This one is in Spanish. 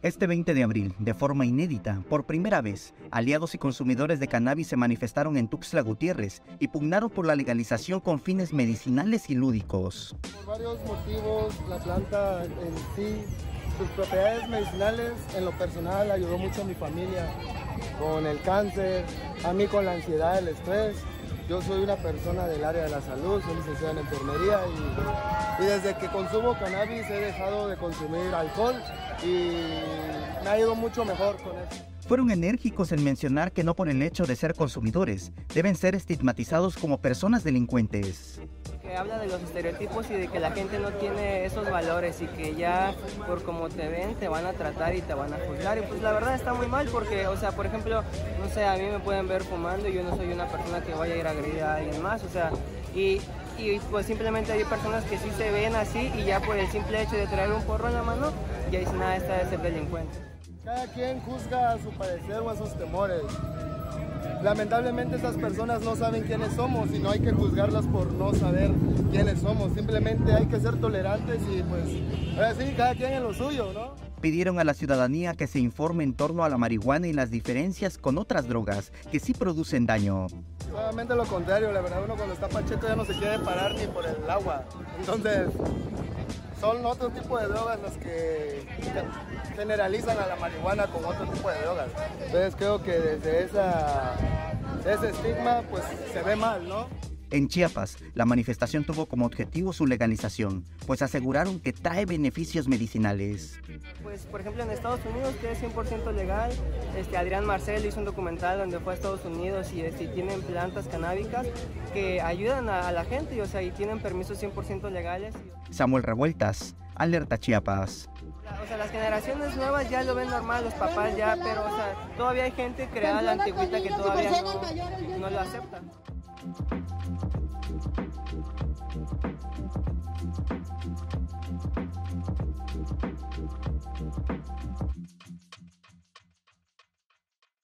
Este 20 de abril, de forma inédita, por primera vez, aliados y consumidores de cannabis se manifestaron en Tuxtla Gutiérrez y pugnaron por la legalización con fines medicinales y lúdicos. Por varios motivos, la planta en sí, sus propiedades medicinales, en lo personal, ayudó mucho a mi familia con el cáncer, a mí con la ansiedad, el estrés. Yo soy una persona del área de la salud, soy licenciado en enfermería y, y desde que consumo cannabis he dejado de consumir alcohol y me ha ido mucho mejor con eso. Fueron enérgicos en mencionar que no por el hecho de ser consumidores deben ser estigmatizados como personas delincuentes. Que habla de los estereotipos y de que la gente no tiene esos valores y que ya por como te ven te van a tratar y te van a juzgar. Y pues la verdad está muy mal porque, o sea, por ejemplo, no sé, a mí me pueden ver fumando y yo no soy una persona que vaya a ir a agredir a alguien más, o sea, y, y pues simplemente hay personas que sí se ven así y ya por el simple hecho de traer un porro en la mano ya dicen, nada, esta es el delincuente. Cada quien juzga a su parecer o a sus temores. Lamentablemente estas personas no saben quiénes somos y no hay que juzgarlas por no saber quiénes somos. Simplemente hay que ser tolerantes y pues ahora sí, cada quien en lo suyo, ¿no? Pidieron a la ciudadanía que se informe en torno a la marihuana y las diferencias con otras drogas que sí producen daño. Solamente lo contrario, la verdad uno cuando está pacheco ya no se quiere parar ni por el agua. Entonces, son otro tipo de drogas las que generalizan a la marihuana con otro tipo de drogas. Entonces creo que desde ese estigma pues se ve mal, ¿no? En Chiapas, la manifestación tuvo como objetivo su legalización, pues aseguraron que trae beneficios medicinales. Pues, por ejemplo, en Estados Unidos, que es 100% legal, este, Adrián Marcel hizo un documental donde fue a Estados Unidos y este, tienen plantas canábicas que ayudan a, a la gente y, o sea, y tienen permisos 100% legales. Samuel Revueltas, Alerta Chiapas. O sea, las generaciones nuevas ya lo ven normal, los papás ya, pero o sea, todavía hay gente creada la antigüita que todavía no, no lo acepta. Thank you.